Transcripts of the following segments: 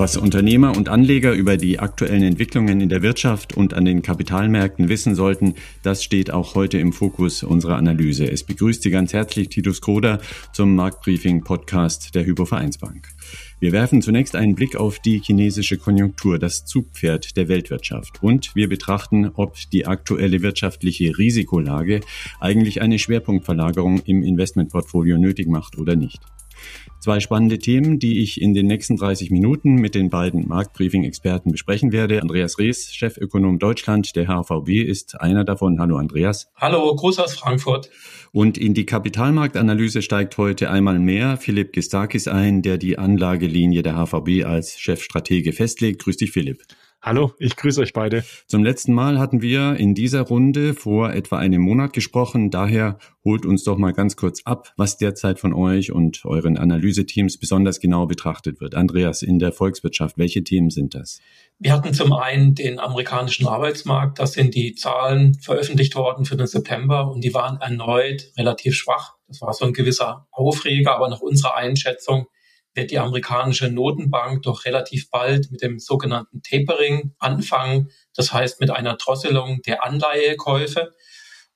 Was Unternehmer und Anleger über die aktuellen Entwicklungen in der Wirtschaft und an den Kapitalmärkten wissen sollten, das steht auch heute im Fokus unserer Analyse. Es begrüßt Sie ganz herzlich Titus Kroder zum Marktbriefing-Podcast der Hypo Vereinsbank. Wir werfen zunächst einen Blick auf die chinesische Konjunktur, das Zugpferd der Weltwirtschaft. Und wir betrachten, ob die aktuelle wirtschaftliche Risikolage eigentlich eine Schwerpunktverlagerung im Investmentportfolio nötig macht oder nicht. Zwei spannende Themen, die ich in den nächsten 30 Minuten mit den beiden Marktbriefing-Experten besprechen werde. Andreas Rees, Chefökonom Deutschland der HVB, ist einer davon. Hallo Andreas. Hallo, Gruß aus Frankfurt. Und in die Kapitalmarktanalyse steigt heute einmal mehr Philipp Gistakis ein, der die Anlagelinie der HVB als Chefstratege festlegt. Grüß dich, Philipp. Hallo, ich grüße euch beide. Zum letzten Mal hatten wir in dieser Runde vor etwa einem Monat gesprochen. Daher holt uns doch mal ganz kurz ab, was derzeit von euch und euren Analyseteams besonders genau betrachtet wird. Andreas, in der Volkswirtschaft, welche Themen sind das? Wir hatten zum einen den amerikanischen Arbeitsmarkt. Das sind die Zahlen veröffentlicht worden für den September und die waren erneut relativ schwach. Das war so ein gewisser Aufreger, aber nach unserer Einschätzung wird die amerikanische Notenbank doch relativ bald mit dem sogenannten Tapering anfangen. Das heißt mit einer Drosselung der Anleihekäufe.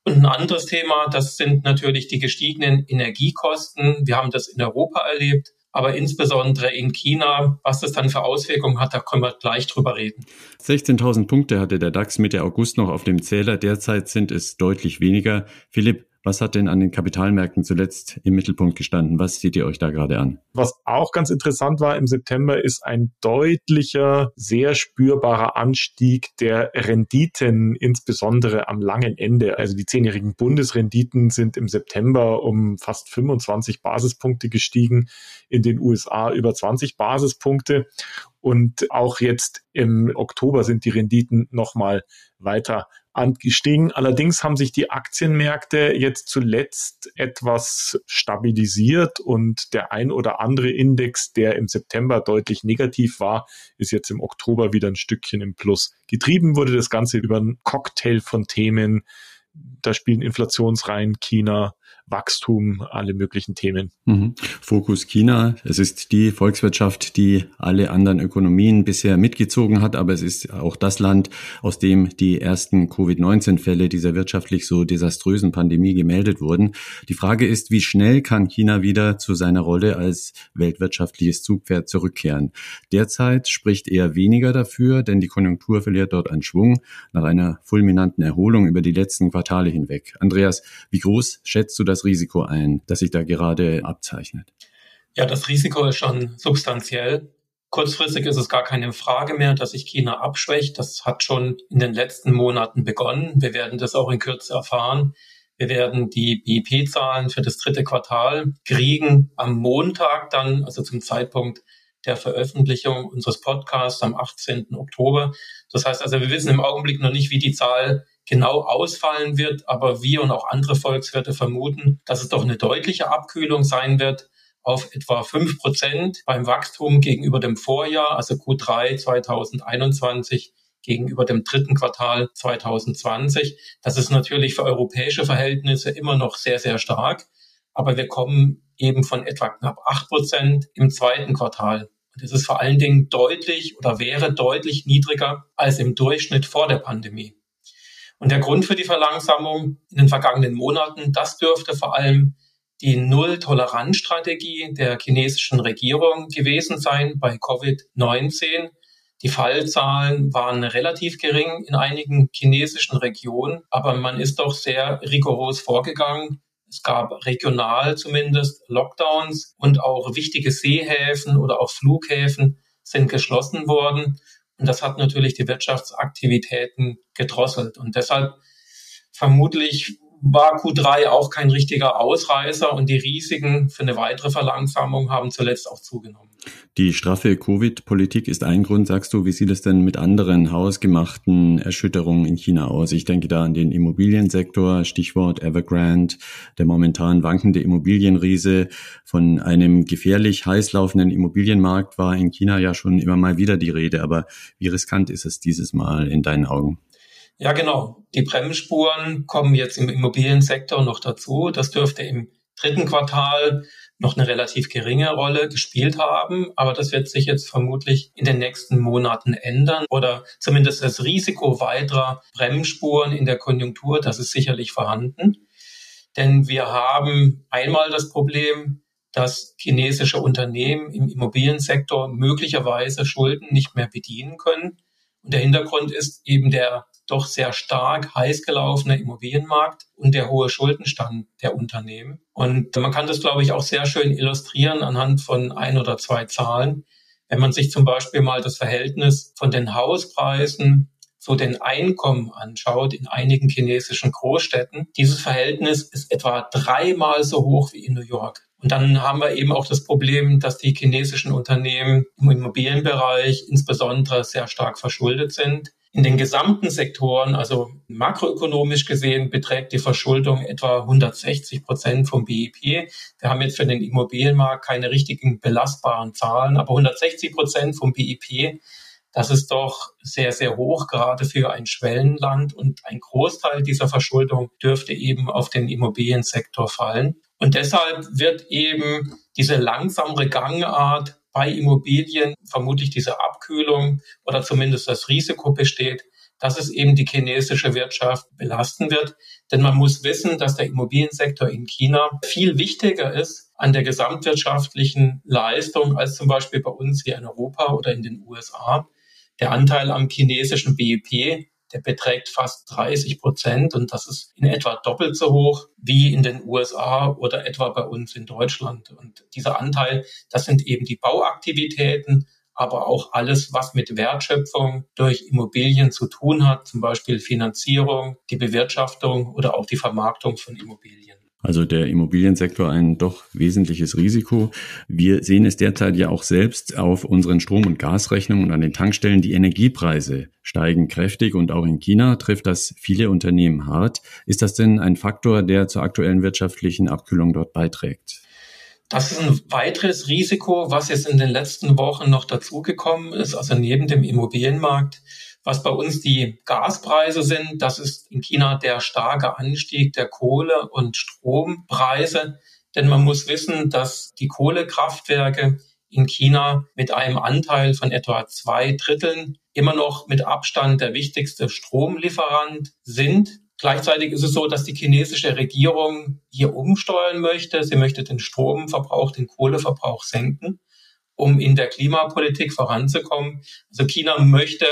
Und ein anderes Thema, das sind natürlich die gestiegenen Energiekosten. Wir haben das in Europa erlebt, aber insbesondere in China. Was das dann für Auswirkungen hat, da können wir gleich drüber reden. 16.000 Punkte hatte der DAX Mitte August noch auf dem Zähler. Derzeit sind es deutlich weniger. Philipp, was hat denn an den Kapitalmärkten zuletzt im Mittelpunkt gestanden? Was seht ihr euch da gerade an? Was auch ganz interessant war im September, ist ein deutlicher, sehr spürbarer Anstieg der Renditen, insbesondere am langen Ende. Also die zehnjährigen Bundesrenditen sind im September um fast 25 Basispunkte gestiegen, in den USA über 20 Basispunkte. Und auch jetzt im Oktober sind die Renditen nochmal weiter angestiegen. Allerdings haben sich die Aktienmärkte jetzt zuletzt etwas stabilisiert und der ein oder andere Index, der im September deutlich negativ war, ist jetzt im Oktober wieder ein Stückchen im Plus. Getrieben wurde das Ganze über einen Cocktail von Themen. Da spielen Inflationsreihen, China, Wachstum, alle möglichen Themen. Mhm. Fokus China. Es ist die Volkswirtschaft, die alle anderen Ökonomien bisher mitgezogen hat, aber es ist auch das Land, aus dem die ersten Covid-19-Fälle dieser wirtschaftlich so desaströsen Pandemie gemeldet wurden. Die Frage ist, wie schnell kann China wieder zu seiner Rolle als weltwirtschaftliches Zugpferd zurückkehren? Derzeit spricht eher weniger dafür, denn die Konjunktur verliert dort an Schwung nach einer fulminanten Erholung über die letzten Quartale hinweg. Andreas, wie groß schätzt du das das Risiko ein, das sich da gerade abzeichnet? Ja, das Risiko ist schon substanziell. Kurzfristig ist es gar keine Frage mehr, dass sich China abschwächt. Das hat schon in den letzten Monaten begonnen. Wir werden das auch in Kürze erfahren. Wir werden die BIP-Zahlen für das dritte Quartal kriegen am Montag dann, also zum Zeitpunkt der Veröffentlichung unseres Podcasts am 18. Oktober. Das heißt also, wir wissen im Augenblick noch nicht, wie die Zahl genau ausfallen wird, aber wir und auch andere Volkswirte vermuten, dass es doch eine deutliche Abkühlung sein wird auf etwa fünf Prozent beim Wachstum gegenüber dem Vorjahr, also Q3 2021 gegenüber dem dritten Quartal 2020. Das ist natürlich für europäische Verhältnisse immer noch sehr, sehr stark, aber wir kommen eben von etwa knapp acht Prozent im zweiten Quartal. Und das ist vor allen Dingen deutlich oder wäre deutlich niedriger als im Durchschnitt vor der Pandemie. Und der Grund für die Verlangsamung in den vergangenen Monaten, das dürfte vor allem die Null-Toleranz-Strategie der chinesischen Regierung gewesen sein bei Covid-19. Die Fallzahlen waren relativ gering in einigen chinesischen Regionen, aber man ist doch sehr rigoros vorgegangen. Es gab regional zumindest Lockdowns und auch wichtige Seehäfen oder auch Flughäfen sind geschlossen worden. Und das hat natürlich die Wirtschaftsaktivitäten gedrosselt. Und deshalb vermutlich war Q3 auch kein richtiger Ausreißer und die Risiken für eine weitere Verlangsamung haben zuletzt auch zugenommen. Die straffe Covid-Politik ist ein Grund, sagst du. Wie sieht es denn mit anderen hausgemachten Erschütterungen in China aus? Ich denke da an den Immobiliensektor, Stichwort Evergrande, der momentan wankende Immobilienriese. Von einem gefährlich heiß laufenden Immobilienmarkt war in China ja schon immer mal wieder die Rede. Aber wie riskant ist es dieses Mal in deinen Augen? Ja, genau. Die Bremsspuren kommen jetzt im Immobiliensektor noch dazu. Das dürfte im dritten Quartal noch eine relativ geringe Rolle gespielt haben. Aber das wird sich jetzt vermutlich in den nächsten Monaten ändern oder zumindest das Risiko weiterer Bremsspuren in der Konjunktur, das ist sicherlich vorhanden. Denn wir haben einmal das Problem, dass chinesische Unternehmen im Immobiliensektor möglicherweise Schulden nicht mehr bedienen können. Und der Hintergrund ist eben der doch sehr stark heiß gelaufene Immobilienmarkt und der hohe Schuldenstand der Unternehmen. Und man kann das, glaube ich, auch sehr schön illustrieren anhand von ein oder zwei Zahlen. Wenn man sich zum Beispiel mal das Verhältnis von den Hauspreisen zu den Einkommen anschaut in einigen chinesischen Großstädten, dieses Verhältnis ist etwa dreimal so hoch wie in New York. Und dann haben wir eben auch das Problem, dass die chinesischen Unternehmen im Immobilienbereich insbesondere sehr stark verschuldet sind. In den gesamten Sektoren, also makroökonomisch gesehen, beträgt die Verschuldung etwa 160 Prozent vom BIP. Wir haben jetzt für den Immobilienmarkt keine richtigen belastbaren Zahlen, aber 160 Prozent vom BIP, das ist doch sehr, sehr hoch, gerade für ein Schwellenland. Und ein Großteil dieser Verschuldung dürfte eben auf den Immobiliensektor fallen. Und deshalb wird eben diese langsamere Gangart bei Immobilien vermutlich diese Abkühlung oder zumindest das Risiko besteht, dass es eben die chinesische Wirtschaft belasten wird. Denn man muss wissen, dass der Immobiliensektor in China viel wichtiger ist an der gesamtwirtschaftlichen Leistung als zum Beispiel bei uns hier in Europa oder in den USA. Der Anteil am chinesischen BIP der beträgt fast 30 Prozent und das ist in etwa doppelt so hoch wie in den USA oder etwa bei uns in Deutschland. Und dieser Anteil, das sind eben die Bauaktivitäten, aber auch alles, was mit Wertschöpfung durch Immobilien zu tun hat, zum Beispiel Finanzierung, die Bewirtschaftung oder auch die Vermarktung von Immobilien. Also der Immobiliensektor ein doch wesentliches Risiko. Wir sehen es derzeit ja auch selbst auf unseren Strom- und Gasrechnungen und an den Tankstellen. Die Energiepreise steigen kräftig und auch in China trifft das viele Unternehmen hart. Ist das denn ein Faktor, der zur aktuellen wirtschaftlichen Abkühlung dort beiträgt? Das ist ein weiteres Risiko, was jetzt in den letzten Wochen noch dazugekommen ist, also neben dem Immobilienmarkt was bei uns die Gaspreise sind, das ist in China der starke Anstieg der Kohle- und Strompreise. Denn man muss wissen, dass die Kohlekraftwerke in China mit einem Anteil von etwa zwei Dritteln immer noch mit Abstand der wichtigste Stromlieferant sind. Gleichzeitig ist es so, dass die chinesische Regierung hier umsteuern möchte. Sie möchte den Stromverbrauch, den Kohleverbrauch senken, um in der Klimapolitik voranzukommen. Also China möchte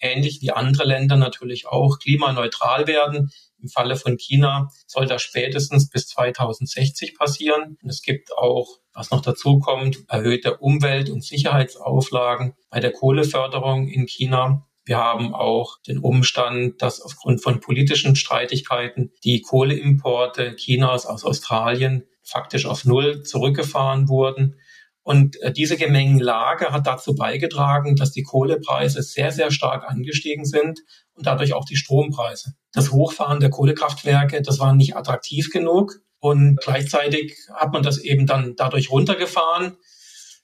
ähnlich wie andere Länder natürlich auch klimaneutral werden. Im Falle von China soll das spätestens bis 2060 passieren. Und es gibt auch, was noch dazu kommt, erhöhte Umwelt- und Sicherheitsauflagen bei der Kohleförderung in China. Wir haben auch den Umstand, dass aufgrund von politischen Streitigkeiten die Kohleimporte Chinas aus Australien faktisch auf Null zurückgefahren wurden. Und äh, diese Gemengenlage hat dazu beigetragen, dass die Kohlepreise sehr, sehr stark angestiegen sind und dadurch auch die Strompreise. Das Hochfahren der Kohlekraftwerke, das war nicht attraktiv genug. Und gleichzeitig hat man das eben dann dadurch runtergefahren.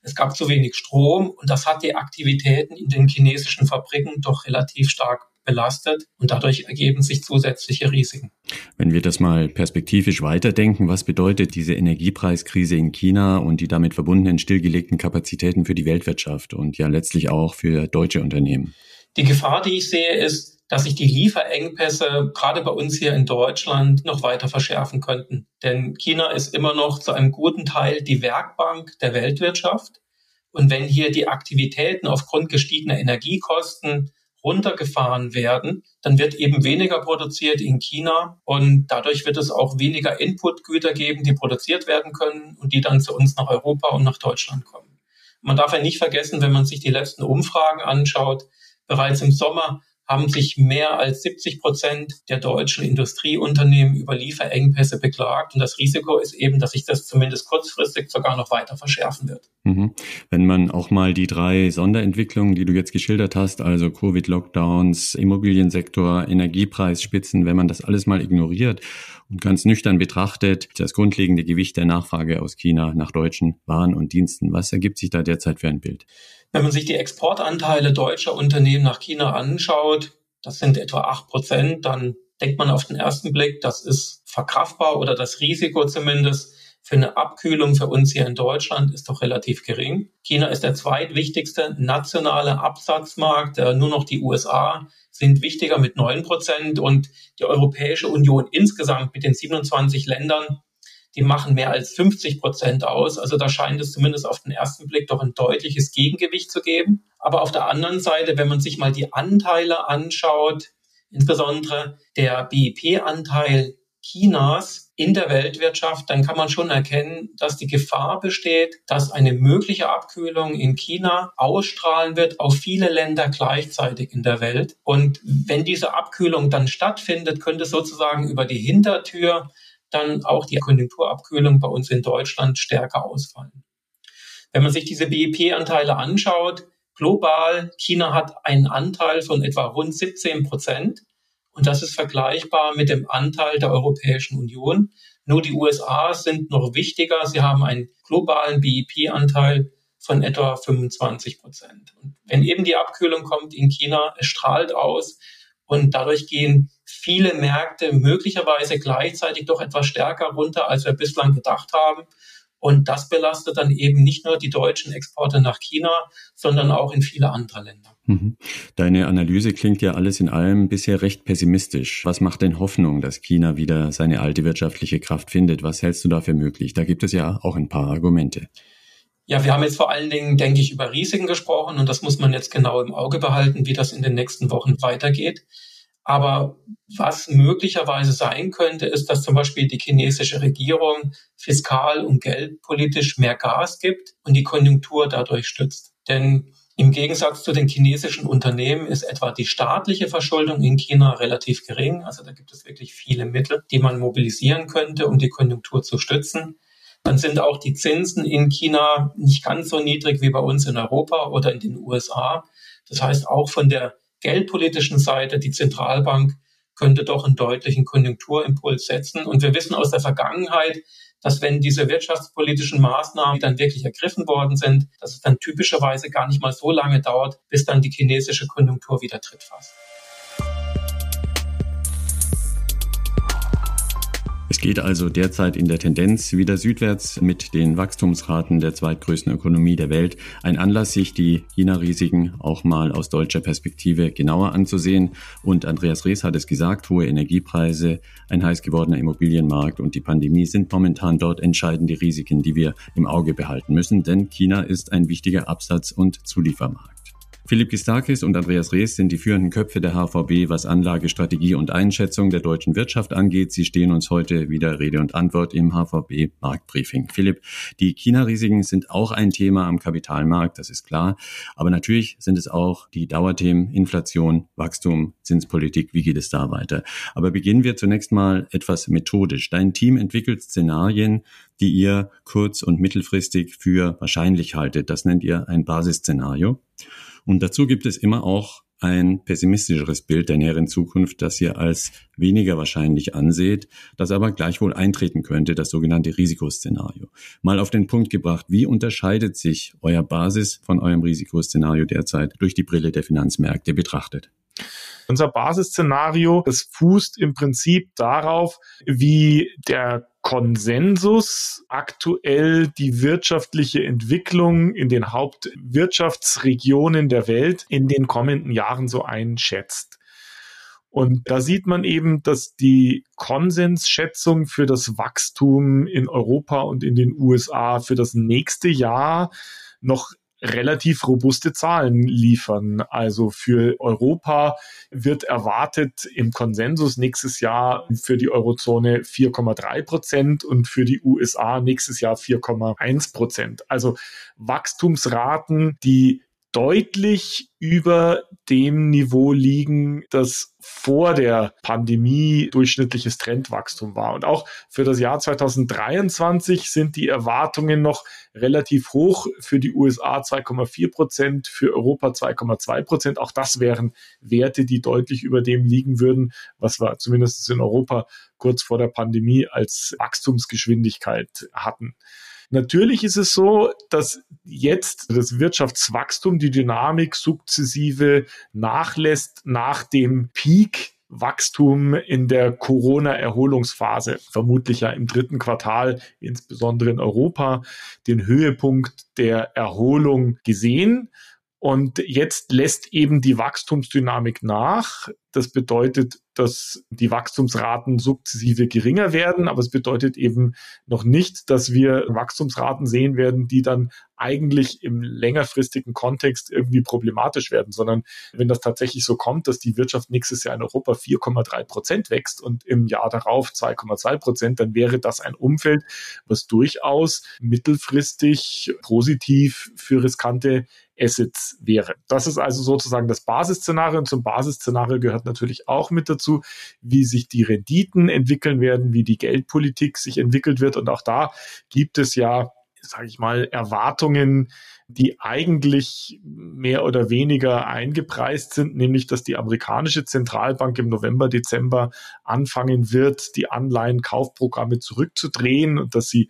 Es gab zu wenig Strom und das hat die Aktivitäten in den chinesischen Fabriken doch relativ stark belastet und dadurch ergeben sich zusätzliche Risiken. Wenn wir das mal perspektivisch weiterdenken, was bedeutet diese Energiepreiskrise in China und die damit verbundenen stillgelegten Kapazitäten für die Weltwirtschaft und ja letztlich auch für deutsche Unternehmen? Die Gefahr, die ich sehe, ist, dass sich die Lieferengpässe gerade bei uns hier in Deutschland noch weiter verschärfen könnten. Denn China ist immer noch zu einem guten Teil die Werkbank der Weltwirtschaft. Und wenn hier die Aktivitäten aufgrund gestiegener Energiekosten runtergefahren werden, dann wird eben weniger produziert in China und dadurch wird es auch weniger Inputgüter geben, die produziert werden können und die dann zu uns nach Europa und nach Deutschland kommen. Man darf ja nicht vergessen, wenn man sich die letzten Umfragen anschaut, bereits im Sommer haben sich mehr als 70 Prozent der deutschen Industrieunternehmen über Lieferengpässe beklagt. Und das Risiko ist eben, dass sich das zumindest kurzfristig sogar noch weiter verschärfen wird. Mhm. Wenn man auch mal die drei Sonderentwicklungen, die du jetzt geschildert hast, also Covid-Lockdowns, Immobiliensektor, Energiepreisspitzen, wenn man das alles mal ignoriert und ganz nüchtern betrachtet, das grundlegende Gewicht der Nachfrage aus China nach deutschen Waren und Diensten, was ergibt sich da derzeit für ein Bild? Wenn man sich die Exportanteile deutscher Unternehmen nach China anschaut, das sind etwa acht Prozent, dann denkt man auf den ersten Blick, das ist verkraftbar oder das Risiko zumindest für eine Abkühlung für uns hier in Deutschland ist doch relativ gering. China ist der zweitwichtigste nationale Absatzmarkt. Nur noch die USA sind wichtiger mit neun Prozent und die Europäische Union insgesamt mit den 27 Ländern, die machen mehr als 50 Prozent aus. Also da scheint es zumindest auf den ersten Blick doch ein deutliches Gegengewicht zu geben. Aber auf der anderen Seite, wenn man sich mal die Anteile anschaut, insbesondere der BIP-Anteil Chinas in der Weltwirtschaft, dann kann man schon erkennen, dass die Gefahr besteht, dass eine mögliche Abkühlung in China ausstrahlen wird auf viele Länder gleichzeitig in der Welt. Und wenn diese Abkühlung dann stattfindet, könnte sozusagen über die Hintertür dann auch die Konjunkturabkühlung bei uns in Deutschland stärker ausfallen. Wenn man sich diese BIP-Anteile anschaut, global, China hat einen Anteil von etwa rund 17 Prozent. Und das ist vergleichbar mit dem Anteil der Europäischen Union. Nur die USA sind noch wichtiger. Sie haben einen globalen BIP-Anteil von etwa 25 Prozent. Und wenn eben die Abkühlung kommt in China, es strahlt aus und dadurch gehen viele Märkte möglicherweise gleichzeitig doch etwas stärker runter, als wir bislang gedacht haben. Und das belastet dann eben nicht nur die deutschen Exporte nach China, sondern auch in viele andere Länder. Mhm. Deine Analyse klingt ja alles in allem bisher recht pessimistisch. Was macht denn Hoffnung, dass China wieder seine alte wirtschaftliche Kraft findet? Was hältst du da für möglich? Da gibt es ja auch ein paar Argumente. Ja, wir haben jetzt vor allen Dingen, denke ich, über Risiken gesprochen und das muss man jetzt genau im Auge behalten, wie das in den nächsten Wochen weitergeht. Aber was möglicherweise sein könnte, ist, dass zum Beispiel die chinesische Regierung fiskal und geldpolitisch mehr Gas gibt und die Konjunktur dadurch stützt. Denn im Gegensatz zu den chinesischen Unternehmen ist etwa die staatliche Verschuldung in China relativ gering. Also da gibt es wirklich viele Mittel, die man mobilisieren könnte, um die Konjunktur zu stützen. Dann sind auch die Zinsen in China nicht ganz so niedrig wie bei uns in Europa oder in den USA. Das heißt, auch von der geldpolitischen Seite, die Zentralbank könnte doch einen deutlichen Konjunkturimpuls setzen. Und wir wissen aus der Vergangenheit, dass wenn diese wirtschaftspolitischen Maßnahmen dann wirklich ergriffen worden sind, dass es dann typischerweise gar nicht mal so lange dauert, bis dann die chinesische Konjunktur wieder tritt fast. Geht also derzeit in der Tendenz wieder südwärts mit den Wachstumsraten der zweitgrößten Ökonomie der Welt. Ein Anlass, sich die China-Risiken auch mal aus deutscher Perspektive genauer anzusehen. Und Andreas Rees hat es gesagt, hohe Energiepreise, ein heiß gewordener Immobilienmarkt und die Pandemie sind momentan dort entscheidende Risiken, die wir im Auge behalten müssen, denn China ist ein wichtiger Absatz- und Zuliefermarkt. Philipp Gistakis und Andreas Rees sind die führenden Köpfe der HVB, was Anlagestrategie und Einschätzung der deutschen Wirtschaft angeht. Sie stehen uns heute wieder Rede und Antwort im HVB Marktbriefing. Philipp, die China-Risiken sind auch ein Thema am Kapitalmarkt, das ist klar. Aber natürlich sind es auch die Dauerthemen Inflation, Wachstum, Zinspolitik. Wie geht es da weiter? Aber beginnen wir zunächst mal etwas methodisch. Dein Team entwickelt Szenarien, die ihr kurz- und mittelfristig für wahrscheinlich haltet. Das nennt ihr ein Basisszenario. Und dazu gibt es immer auch ein pessimistischeres Bild der näheren Zukunft, das ihr als weniger wahrscheinlich anseht, das aber gleichwohl eintreten könnte, das sogenannte Risikoszenario. Mal auf den Punkt gebracht, wie unterscheidet sich euer Basis von eurem Risikoszenario derzeit durch die Brille der Finanzmärkte betrachtet? Unser Basisszenario, das fußt im Prinzip darauf, wie der Konsensus aktuell die wirtschaftliche Entwicklung in den Hauptwirtschaftsregionen der Welt in den kommenden Jahren so einschätzt. Und da sieht man eben, dass die Konsensschätzung für das Wachstum in Europa und in den USA für das nächste Jahr noch relativ robuste Zahlen liefern. Also für Europa wird erwartet im Konsensus nächstes Jahr für die Eurozone 4,3 Prozent und für die USA nächstes Jahr 4,1 Prozent. Also Wachstumsraten, die deutlich über dem Niveau liegen, das vor der Pandemie durchschnittliches Trendwachstum war. Und auch für das Jahr 2023 sind die Erwartungen noch relativ hoch. Für die USA 2,4 Prozent, für Europa 2,2 Prozent. Auch das wären Werte, die deutlich über dem liegen würden, was wir zumindest in Europa kurz vor der Pandemie als Wachstumsgeschwindigkeit hatten. Natürlich ist es so, dass jetzt das Wirtschaftswachstum, die Dynamik sukzessive nachlässt nach dem Peak Wachstum in der Corona-Erholungsphase, vermutlich ja im dritten Quartal, insbesondere in Europa, den Höhepunkt der Erholung gesehen. Und jetzt lässt eben die Wachstumsdynamik nach. Das bedeutet, dass die Wachstumsraten sukzessive geringer werden, aber es bedeutet eben noch nicht, dass wir Wachstumsraten sehen werden, die dann eigentlich im längerfristigen Kontext irgendwie problematisch werden, sondern wenn das tatsächlich so kommt, dass die Wirtschaft nächstes Jahr in Europa 4,3 Prozent wächst und im Jahr darauf 2,2 Prozent, dann wäre das ein Umfeld, was durchaus mittelfristig positiv für riskante Assets wäre. Das ist also sozusagen das Basisszenario und zum Basisszenario gehört natürlich auch mit dazu, wie sich die Renditen entwickeln werden, wie die Geldpolitik sich entwickelt wird. Und auch da gibt es ja sage ich mal, Erwartungen, die eigentlich mehr oder weniger eingepreist sind, nämlich dass die amerikanische Zentralbank im November, Dezember anfangen wird, die Anleihenkaufprogramme zurückzudrehen und dass sie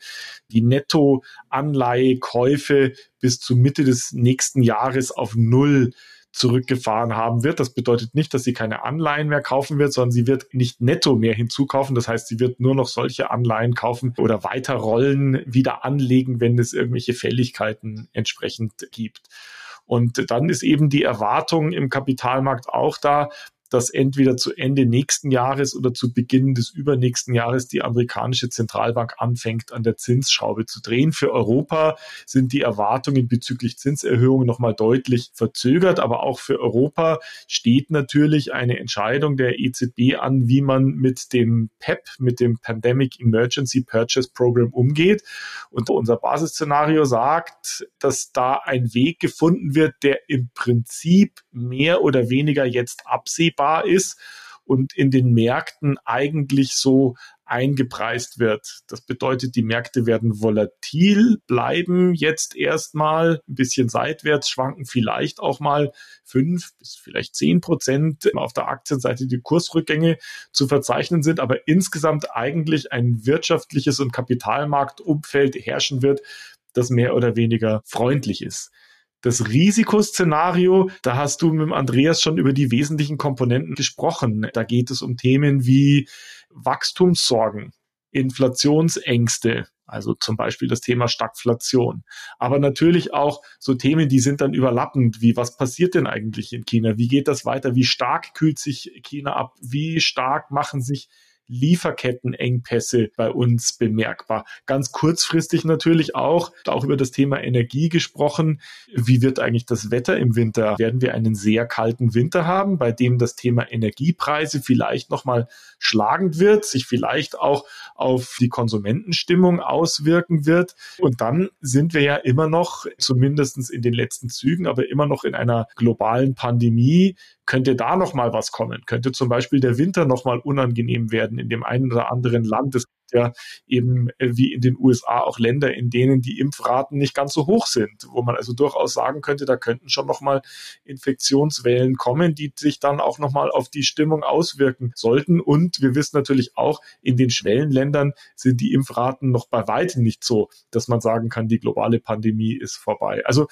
die Nettoanleihekäufe bis zur Mitte des nächsten Jahres auf Null zurückgefahren haben wird. Das bedeutet nicht, dass sie keine Anleihen mehr kaufen wird, sondern sie wird nicht netto mehr hinzukaufen. Das heißt, sie wird nur noch solche Anleihen kaufen oder weiter rollen, wieder anlegen, wenn es irgendwelche Fälligkeiten entsprechend gibt. Und dann ist eben die Erwartung im Kapitalmarkt auch da, dass entweder zu Ende nächsten Jahres oder zu Beginn des übernächsten Jahres die amerikanische Zentralbank anfängt, an der Zinsschraube zu drehen. Für Europa sind die Erwartungen bezüglich Zinserhöhungen nochmal deutlich verzögert, aber auch für Europa steht natürlich eine Entscheidung der EZB an, wie man mit dem PEP, mit dem Pandemic Emergency Purchase Program umgeht. Und unser Basisszenario sagt, dass da ein Weg gefunden wird, der im Prinzip mehr oder weniger jetzt absehbar absehbar ist und in den Märkten eigentlich so eingepreist wird. Das bedeutet, die Märkte werden volatil bleiben jetzt erstmal ein bisschen seitwärts schwanken, vielleicht auch mal fünf bis vielleicht zehn Prozent auf der Aktienseite die Kursrückgänge zu verzeichnen sind, aber insgesamt eigentlich ein wirtschaftliches und Kapitalmarktumfeld herrschen wird, das mehr oder weniger freundlich ist. Das Risikoszenario, da hast du mit Andreas schon über die wesentlichen Komponenten gesprochen. Da geht es um Themen wie Wachstumssorgen, Inflationsängste, also zum Beispiel das Thema Stagflation. Aber natürlich auch so Themen, die sind dann überlappend, wie was passiert denn eigentlich in China? Wie geht das weiter? Wie stark kühlt sich China ab? Wie stark machen sich Lieferkettenengpässe bei uns bemerkbar. Ganz kurzfristig natürlich auch, auch über das Thema Energie gesprochen. Wie wird eigentlich das Wetter im Winter? Werden wir einen sehr kalten Winter haben, bei dem das Thema Energiepreise vielleicht nochmal schlagend wird, sich vielleicht auch auf die Konsumentenstimmung auswirken wird. Und dann sind wir ja immer noch, zumindestens in den letzten Zügen, aber immer noch in einer globalen Pandemie, könnte da noch mal was kommen? Könnte zum Beispiel der Winter noch mal unangenehm werden in dem einen oder anderen Land? Es gibt ja eben äh, wie in den USA auch Länder, in denen die Impfraten nicht ganz so hoch sind, wo man also durchaus sagen könnte, da könnten schon noch mal Infektionswellen kommen, die sich dann auch noch mal auf die Stimmung auswirken sollten. Und wir wissen natürlich auch, in den Schwellenländern sind die Impfraten noch bei weitem nicht so, dass man sagen kann, die globale Pandemie ist vorbei. Also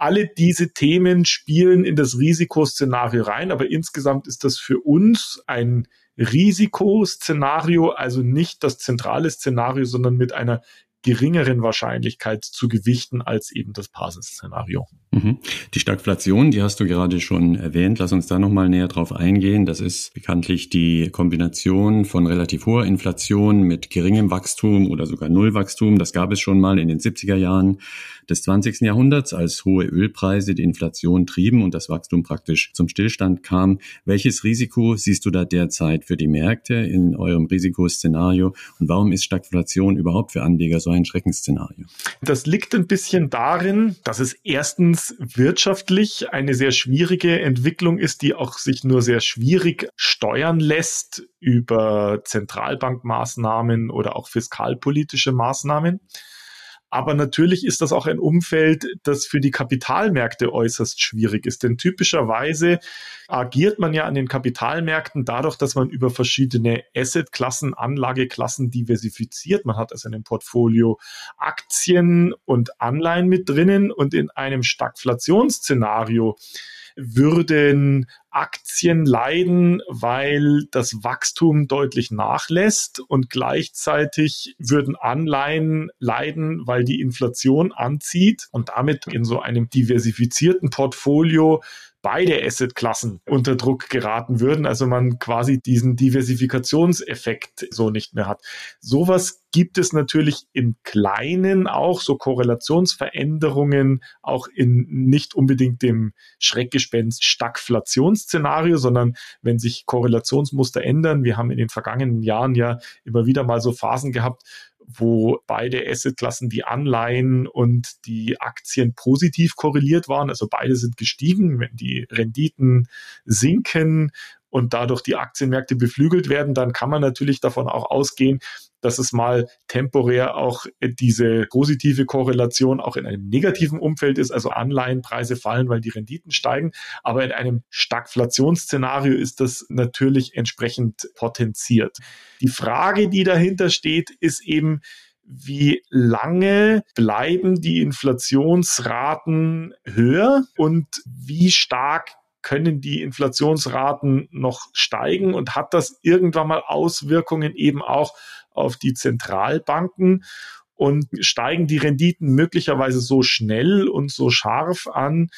alle diese Themen spielen in das Risikoszenario rein, aber insgesamt ist das für uns ein Risikoszenario, also nicht das zentrale Szenario, sondern mit einer geringeren Wahrscheinlichkeit zu gewichten als eben das Basisszenario. Mhm. Die Stagflation, die hast du gerade schon erwähnt. Lass uns da nochmal näher drauf eingehen. Das ist bekanntlich die Kombination von relativ hoher Inflation mit geringem Wachstum oder sogar Nullwachstum. Das gab es schon mal in den 70er Jahren des 20. Jahrhunderts, als hohe Ölpreise die Inflation trieben und das Wachstum praktisch zum Stillstand kam. Welches Risiko siehst du da derzeit für die Märkte in eurem Risikoszenario und warum ist Stagflation überhaupt für Anleger so ein Schreckensszenario? Das liegt ein bisschen darin, dass es erstens wirtschaftlich eine sehr schwierige Entwicklung ist, die auch sich nur sehr schwierig steuern lässt über Zentralbankmaßnahmen oder auch fiskalpolitische Maßnahmen. Aber natürlich ist das auch ein Umfeld, das für die Kapitalmärkte äußerst schwierig ist. Denn typischerweise agiert man ja an den Kapitalmärkten dadurch, dass man über verschiedene Assetklassen, Anlageklassen diversifiziert. Man hat also in einem Portfolio Aktien und Anleihen mit drinnen und in einem Stagflationsszenario würden Aktien leiden, weil das Wachstum deutlich nachlässt und gleichzeitig würden Anleihen leiden, weil die Inflation anzieht und damit in so einem diversifizierten Portfolio beide Assetklassen unter Druck geraten würden, also man quasi diesen Diversifikationseffekt so nicht mehr hat. Sowas gibt es natürlich im Kleinen auch, so Korrelationsveränderungen auch in nicht unbedingt dem Schreckgespenst Stagflationsszenario, sondern wenn sich Korrelationsmuster ändern. Wir haben in den vergangenen Jahren ja immer wieder mal so Phasen gehabt, wo beide Assetklassen, die Anleihen und die Aktien positiv korreliert waren. Also beide sind gestiegen. Wenn die Renditen sinken, und dadurch die Aktienmärkte beflügelt werden, dann kann man natürlich davon auch ausgehen, dass es mal temporär auch diese positive Korrelation auch in einem negativen Umfeld ist, also Anleihenpreise fallen, weil die Renditen steigen. Aber in einem Stagflationsszenario ist das natürlich entsprechend potenziert. Die Frage, die dahinter steht, ist eben, wie lange bleiben die Inflationsraten höher und wie stark können die Inflationsraten noch steigen und hat das irgendwann mal Auswirkungen eben auch auf die Zentralbanken und steigen die Renditen möglicherweise so schnell und so scharf an,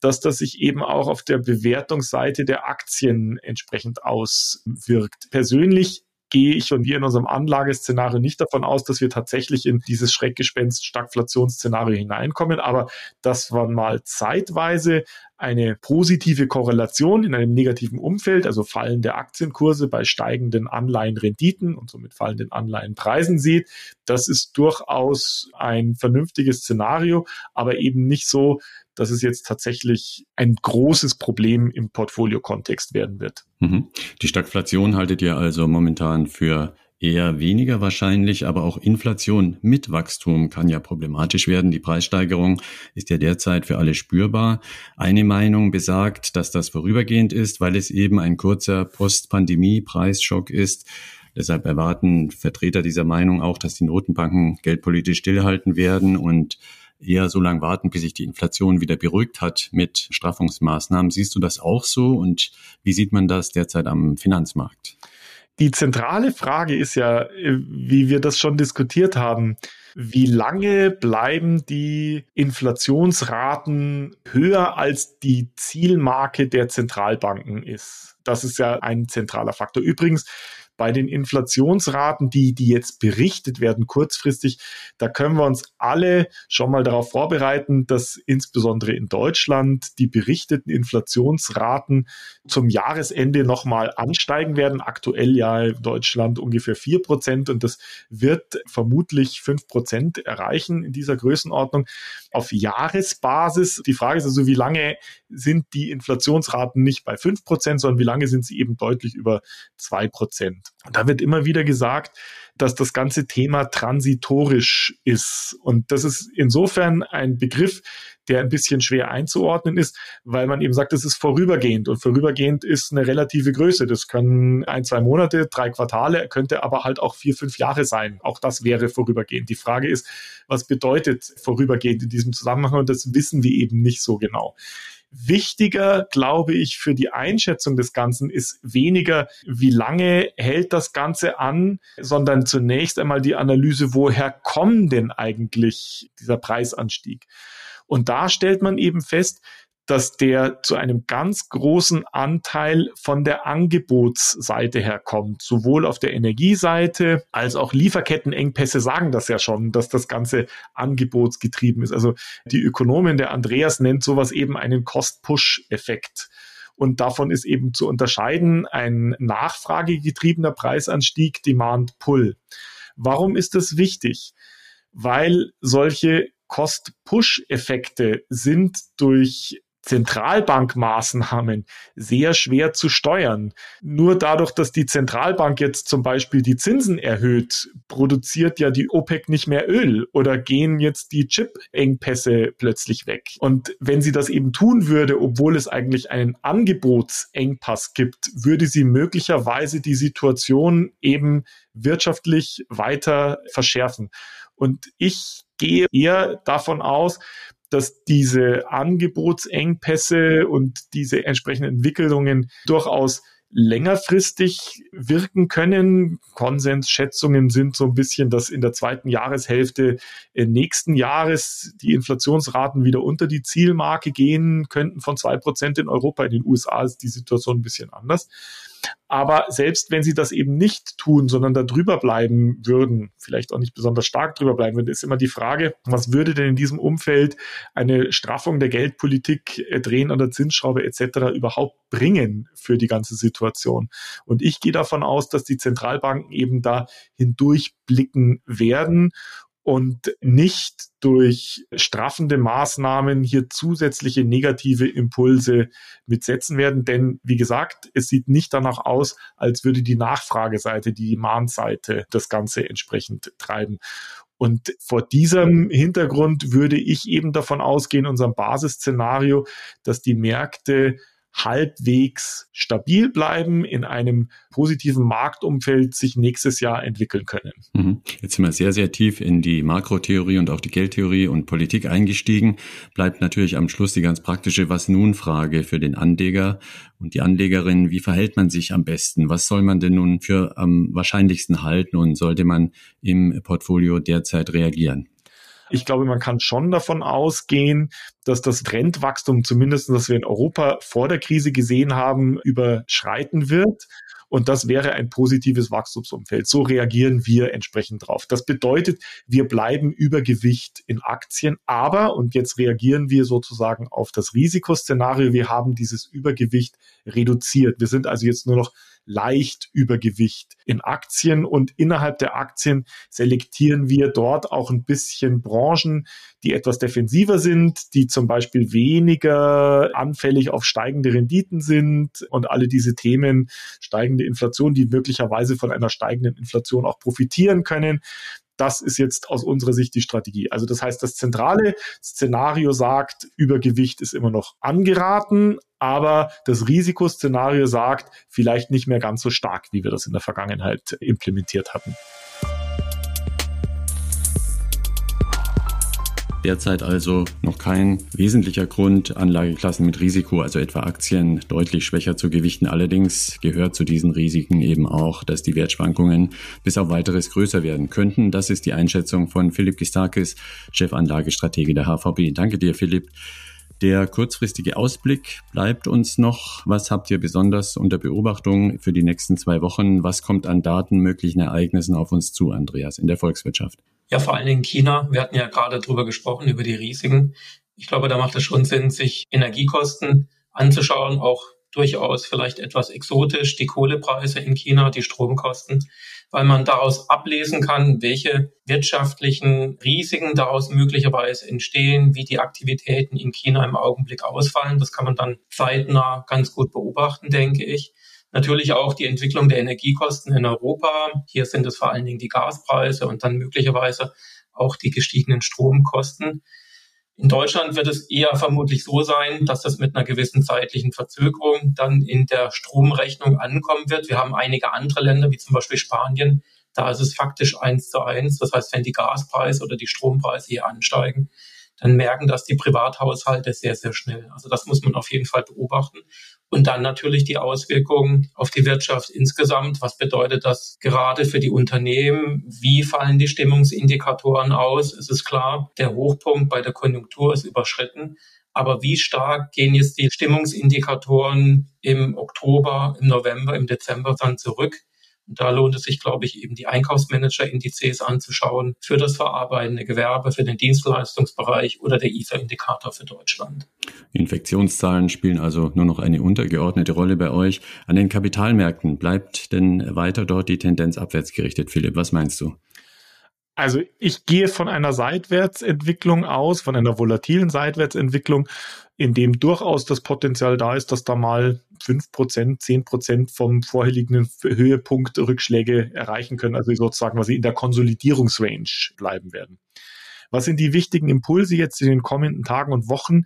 dass das sich eben auch auf der Bewertungsseite der Aktien entsprechend auswirkt. Persönlich gehe ich und wir in unserem Anlageszenario nicht davon aus, dass wir tatsächlich in dieses Schreckgespenst Stagflationsszenario hineinkommen, aber dass man mal zeitweise eine positive Korrelation in einem negativen Umfeld, also fallende Aktienkurse bei steigenden Anleihenrenditen und somit fallenden Anleihenpreisen sieht. Das ist durchaus ein vernünftiges Szenario, aber eben nicht so, dass es jetzt tatsächlich ein großes Problem im Portfolio-Kontext werden wird. Mhm. Die Stagflation haltet ihr also momentan für eher weniger wahrscheinlich, aber auch Inflation mit Wachstum kann ja problematisch werden. Die Preissteigerung ist ja derzeit für alle spürbar. Eine Meinung besagt, dass das vorübergehend ist, weil es eben ein kurzer Post-Pandemie-Preisschock ist. Deshalb erwarten Vertreter dieser Meinung auch, dass die Notenbanken geldpolitisch stillhalten werden und eher so lange warten, bis sich die Inflation wieder beruhigt hat mit Straffungsmaßnahmen. Siehst du das auch so und wie sieht man das derzeit am Finanzmarkt? Die zentrale Frage ist ja, wie wir das schon diskutiert haben, wie lange bleiben die Inflationsraten höher als die Zielmarke der Zentralbanken ist? Das ist ja ein zentraler Faktor. Übrigens, bei den Inflationsraten, die, die jetzt berichtet werden kurzfristig, da können wir uns alle schon mal darauf vorbereiten, dass insbesondere in Deutschland die berichteten Inflationsraten zum Jahresende nochmal ansteigen werden. Aktuell ja in Deutschland ungefähr vier Prozent und das wird vermutlich fünf Prozent erreichen in dieser Größenordnung. Auf Jahresbasis, die Frage ist also, wie lange sind die Inflationsraten nicht bei fünf Prozent, sondern wie lange sind sie eben deutlich über zwei Prozent. Und da wird immer wieder gesagt, dass das ganze Thema transitorisch ist. Und das ist insofern ein Begriff, der ein bisschen schwer einzuordnen ist, weil man eben sagt, das ist vorübergehend. Und vorübergehend ist eine relative Größe. Das können ein, zwei Monate, drei Quartale, könnte aber halt auch vier, fünf Jahre sein. Auch das wäre vorübergehend. Die Frage ist, was bedeutet vorübergehend in diesem Zusammenhang? Und das wissen wir eben nicht so genau. Wichtiger, glaube ich, für die Einschätzung des Ganzen ist weniger, wie lange hält das Ganze an, sondern zunächst einmal die Analyse, woher kommt denn eigentlich dieser Preisanstieg? Und da stellt man eben fest, dass der zu einem ganz großen Anteil von der Angebotsseite herkommt. Sowohl auf der Energieseite als auch Lieferkettenengpässe sagen das ja schon, dass das Ganze angebotsgetrieben ist. Also die Ökonomin, der Andreas nennt sowas eben einen Cost-Push-Effekt. Und davon ist eben zu unterscheiden ein nachfragegetriebener Preisanstieg, Demand Pull. Warum ist das wichtig? Weil solche Cost-Push-Effekte sind durch Zentralbankmaßnahmen sehr schwer zu steuern. Nur dadurch, dass die Zentralbank jetzt zum Beispiel die Zinsen erhöht, produziert ja die OPEC nicht mehr Öl oder gehen jetzt die Chip-Engpässe plötzlich weg. Und wenn sie das eben tun würde, obwohl es eigentlich einen Angebotsengpass gibt, würde sie möglicherweise die Situation eben wirtschaftlich weiter verschärfen. Und ich gehe eher davon aus, dass diese Angebotsengpässe und diese entsprechenden Entwicklungen durchaus längerfristig wirken können. Konsensschätzungen sind so ein bisschen, dass in der zweiten Jahreshälfte nächsten Jahres die Inflationsraten wieder unter die Zielmarke gehen könnten von zwei Prozent in Europa. In den USA ist die Situation ein bisschen anders. Aber selbst wenn sie das eben nicht tun, sondern da drüber bleiben würden, vielleicht auch nicht besonders stark drüber bleiben würden, ist immer die Frage, was würde denn in diesem Umfeld eine Straffung der Geldpolitik, äh, Drehen an der Zinsschraube etc. überhaupt bringen für die ganze Situation? Und ich gehe davon aus, dass die Zentralbanken eben da hindurchblicken werden und nicht durch straffende Maßnahmen hier zusätzliche negative Impulse mitsetzen werden. Denn wie gesagt, es sieht nicht danach aus, als würde die Nachfrageseite, die Demand-Seite das Ganze entsprechend treiben. Und vor diesem Hintergrund würde ich eben davon ausgehen, unserem Basisszenario, dass die Märkte halbwegs stabil bleiben, in einem positiven Marktumfeld sich nächstes Jahr entwickeln können. Mhm. Jetzt sind wir sehr, sehr tief in die Makrotheorie und auch die Geldtheorie und Politik eingestiegen. Bleibt natürlich am Schluss die ganz praktische Was nun Frage für den Anleger und die Anlegerin. Wie verhält man sich am besten? Was soll man denn nun für am wahrscheinlichsten halten und sollte man im Portfolio derzeit reagieren? Ich glaube, man kann schon davon ausgehen, dass das Trendwachstum, zumindest das wir in Europa vor der Krise gesehen haben, überschreiten wird. Und das wäre ein positives Wachstumsumfeld. So reagieren wir entsprechend drauf. Das bedeutet, wir bleiben Übergewicht in Aktien, aber, und jetzt reagieren wir sozusagen auf das Risikoszenario, wir haben dieses Übergewicht reduziert. Wir sind also jetzt nur noch leicht Übergewicht in Aktien und innerhalb der Aktien selektieren wir dort auch ein bisschen Branchen, die etwas defensiver sind, die zum Beispiel weniger anfällig auf steigende Renditen sind und alle diese Themen, steigende Inflation, die möglicherweise von einer steigenden Inflation auch profitieren können. Das ist jetzt aus unserer Sicht die Strategie. Also das heißt, das zentrale Szenario sagt, Übergewicht ist immer noch angeraten, aber das Risikoszenario sagt, vielleicht nicht mehr ganz so stark, wie wir das in der Vergangenheit implementiert hatten. Derzeit also noch kein wesentlicher Grund, Anlageklassen mit Risiko, also etwa Aktien, deutlich schwächer zu gewichten. Allerdings gehört zu diesen Risiken eben auch, dass die Wertschwankungen bis auf weiteres größer werden könnten. Das ist die Einschätzung von Philipp Gistakis, Chefanlagestratege der HVB. Danke dir, Philipp. Der kurzfristige Ausblick bleibt uns noch. Was habt ihr besonders unter Beobachtung für die nächsten zwei Wochen? Was kommt an Daten, möglichen Ereignissen auf uns zu, Andreas, in der Volkswirtschaft? Ja, vor allen Dingen China. Wir hatten ja gerade drüber gesprochen, über die Risiken. Ich glaube, da macht es schon Sinn, sich Energiekosten anzuschauen, auch durchaus vielleicht etwas exotisch, die Kohlepreise in China, die Stromkosten, weil man daraus ablesen kann, welche wirtschaftlichen Risiken daraus möglicherweise entstehen, wie die Aktivitäten in China im Augenblick ausfallen. Das kann man dann zeitnah ganz gut beobachten, denke ich. Natürlich auch die Entwicklung der Energiekosten in Europa. Hier sind es vor allen Dingen die Gaspreise und dann möglicherweise auch die gestiegenen Stromkosten. In Deutschland wird es eher vermutlich so sein, dass das mit einer gewissen zeitlichen Verzögerung dann in der Stromrechnung ankommen wird. Wir haben einige andere Länder, wie zum Beispiel Spanien. Da ist es faktisch eins zu eins. Das heißt, wenn die Gaspreise oder die Strompreise hier ansteigen, dann merken das die Privathaushalte sehr, sehr schnell. Also das muss man auf jeden Fall beobachten. Und dann natürlich die Auswirkungen auf die Wirtschaft insgesamt. Was bedeutet das gerade für die Unternehmen? Wie fallen die Stimmungsindikatoren aus? Es ist klar, der Hochpunkt bei der Konjunktur ist überschritten. Aber wie stark gehen jetzt die Stimmungsindikatoren im Oktober, im November, im Dezember dann zurück? Und da lohnt es sich, glaube ich, eben die Einkaufsmanager-Indizes anzuschauen für das verarbeitende Gewerbe, für den Dienstleistungsbereich oder der IFA-Indikator für Deutschland. Infektionszahlen spielen also nur noch eine untergeordnete Rolle bei euch. An den Kapitalmärkten bleibt denn weiter dort die Tendenz abwärts gerichtet, Philipp? Was meinst du? Also ich gehe von einer Seitwärtsentwicklung aus, von einer volatilen Seitwärtsentwicklung, in dem durchaus das Potenzial da ist, dass da mal fünf Prozent, zehn Prozent vom vorherigen Höhepunkt Rückschläge erreichen können, also sozusagen, was sie in der Konsolidierungsrange bleiben werden. Was sind die wichtigen Impulse jetzt in den kommenden Tagen und Wochen?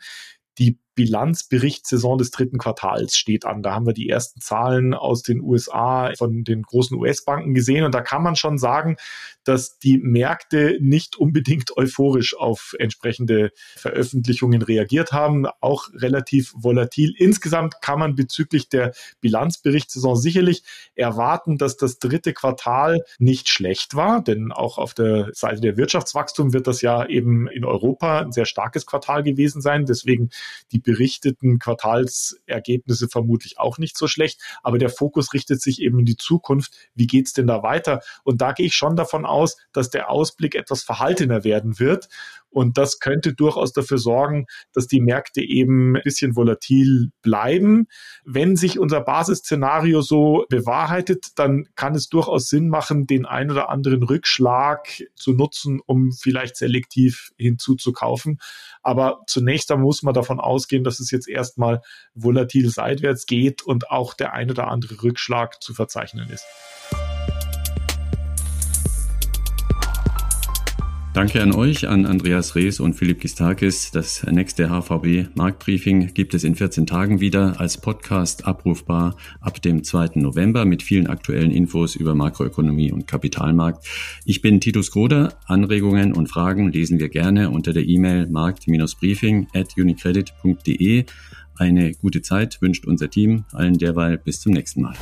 Die Bilanzberichtssaison des dritten Quartals steht an. Da haben wir die ersten Zahlen aus den USA von den großen US-Banken gesehen und da kann man schon sagen, dass die Märkte nicht unbedingt euphorisch auf entsprechende Veröffentlichungen reagiert haben, auch relativ volatil. Insgesamt kann man bezüglich der Bilanzberichtssaison sicherlich erwarten, dass das dritte Quartal nicht schlecht war, denn auch auf der Seite der Wirtschaftswachstum wird das ja eben in Europa ein sehr starkes Quartal gewesen sein. Deswegen die berichteten Quartalsergebnisse vermutlich auch nicht so schlecht. Aber der Fokus richtet sich eben in die Zukunft. Wie geht's denn da weiter? Und da gehe ich schon davon aus, dass der Ausblick etwas verhaltener werden wird. Und das könnte durchaus dafür sorgen, dass die Märkte eben ein bisschen volatil bleiben. Wenn sich unser Basisszenario so bewahrheitet, dann kann es durchaus Sinn machen, den ein oder anderen Rückschlag zu nutzen, um vielleicht selektiv hinzuzukaufen. Aber zunächst einmal muss man davon ausgehen, dass es jetzt erstmal volatil seitwärts geht und auch der ein oder andere Rückschlag zu verzeichnen ist. Danke an euch, an Andreas Rees und Philipp Gistakis. Das nächste HVB Marktbriefing gibt es in 14 Tagen wieder als Podcast abrufbar ab dem 2. November mit vielen aktuellen Infos über Makroökonomie und Kapitalmarkt. Ich bin Titus Groder. Anregungen und Fragen lesen wir gerne unter der E-Mail markt-briefing at unicredit.de. Eine gute Zeit wünscht unser Team. Allen derweil bis zum nächsten Mal.